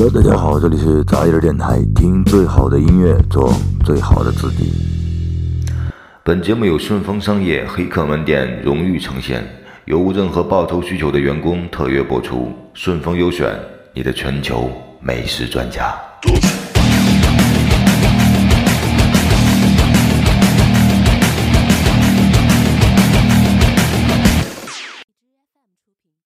hello 大家好这里是杂音电台听最好的音乐做最好的自己。本节目由顺丰商业黑客门店荣誉呈现由无任何报酬需求的员工特约播出。顺丰优选你的全球美食专家。